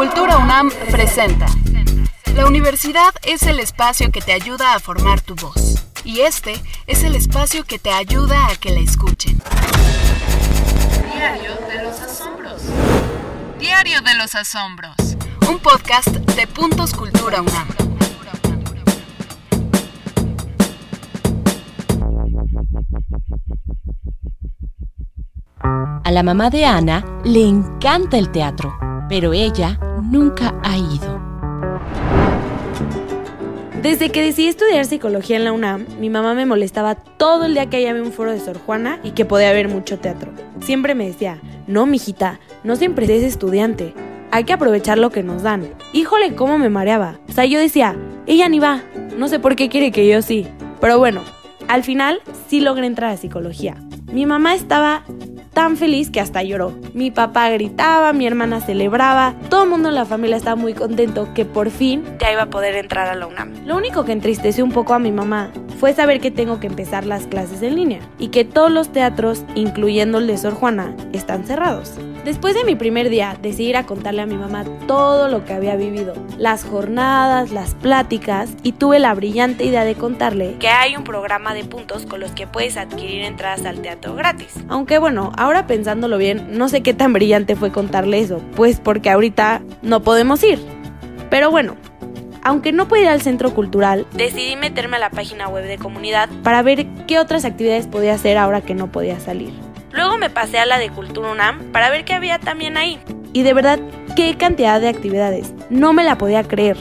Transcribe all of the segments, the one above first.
Cultura UNAM presenta. La universidad es el espacio que te ayuda a formar tu voz. Y este es el espacio que te ayuda a que la escuchen. Diario de los Asombros. Diario de los Asombros. Un podcast de Puntos Cultura UNAM. A la mamá de Ana le encanta el teatro, pero ella nunca ha ido. Desde que decidí estudiar psicología en la UNAM, mi mamá me molestaba todo el día que había un foro de Sor Juana y que podía haber mucho teatro. Siempre me decía, no, mijita, no siempre eres estudiante. Hay que aprovechar lo que nos dan. Híjole, cómo me mareaba. O sea, yo decía, ella ni va. No sé por qué quiere que yo sí. Pero bueno, al final sí logré entrar a psicología. Mi mamá estaba tan feliz que hasta lloró. Mi papá gritaba, mi hermana celebraba, todo el mundo en la familia estaba muy contento que por fin ya iba a poder entrar a la UNAM. Lo único que entristeció un poco a mi mamá fue saber que tengo que empezar las clases en línea y que todos los teatros, incluyendo el de Sor Juana, están cerrados. Después de mi primer día, decidí ir a contarle a mi mamá todo lo que había vivido, las jornadas, las pláticas, y tuve la brillante idea de contarle que hay un programa de puntos con los que puedes adquirir entradas al teatro gratis. Aunque bueno, ahora pensándolo bien, no sé qué tan brillante fue contarle eso, pues porque ahorita no podemos ir. Pero bueno, aunque no pude al centro cultural, decidí meterme a la página web de comunidad para ver qué otras actividades podía hacer ahora que no podía salir. Luego me pasé a la de Cultura UNAM para ver qué había también ahí. Y de verdad, qué cantidad de actividades. No me la podía creer.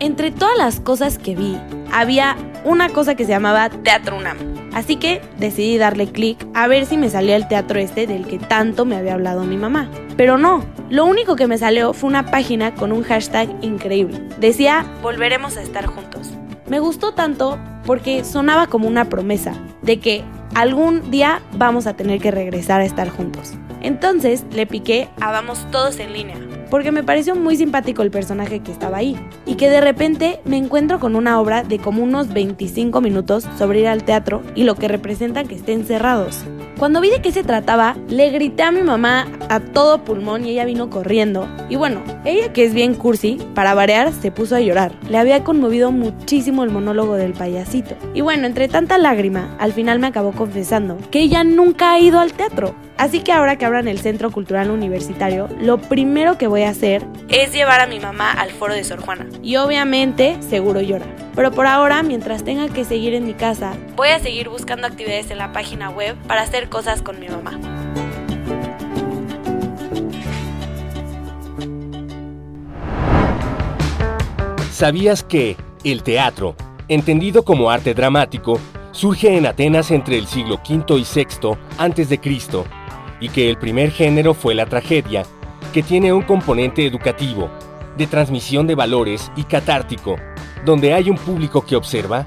Entre todas las cosas que vi, había una cosa que se llamaba Teatro UNAM. Así que decidí darle clic a ver si me salía el teatro este del que tanto me había hablado mi mamá. Pero no, lo único que me salió fue una página con un hashtag increíble. Decía, volveremos a estar juntos. Me gustó tanto porque sonaba como una promesa de que algún día vamos a tener que regresar a estar juntos. Entonces le piqué a Vamos Todos en línea, porque me pareció muy simpático el personaje que estaba ahí, y que de repente me encuentro con una obra de como unos 25 minutos sobre ir al teatro y lo que representa que estén cerrados. Cuando vi de qué se trataba, le grité a mi mamá a todo pulmón y ella vino corriendo. Y bueno, ella que es bien cursi, para variar, se puso a llorar. Le había conmovido muchísimo el monólogo del payasito. Y bueno, entre tanta lágrima, al final me acabó confesando que ella nunca ha ido al teatro. Así que ahora que abran el Centro Cultural Universitario, lo primero que voy a hacer es llevar a mi mamá al foro de Sor Juana. Y obviamente, seguro llora. Pero por ahora, mientras tenga que seguir en mi casa, voy a seguir buscando actividades en la página web para hacer cosas con mi mamá. ¿Sabías que el teatro, entendido como arte dramático, surge en Atenas entre el siglo V y VI a.C. y que el primer género fue la tragedia, que tiene un componente educativo, de transmisión de valores y catártico, donde hay un público que observa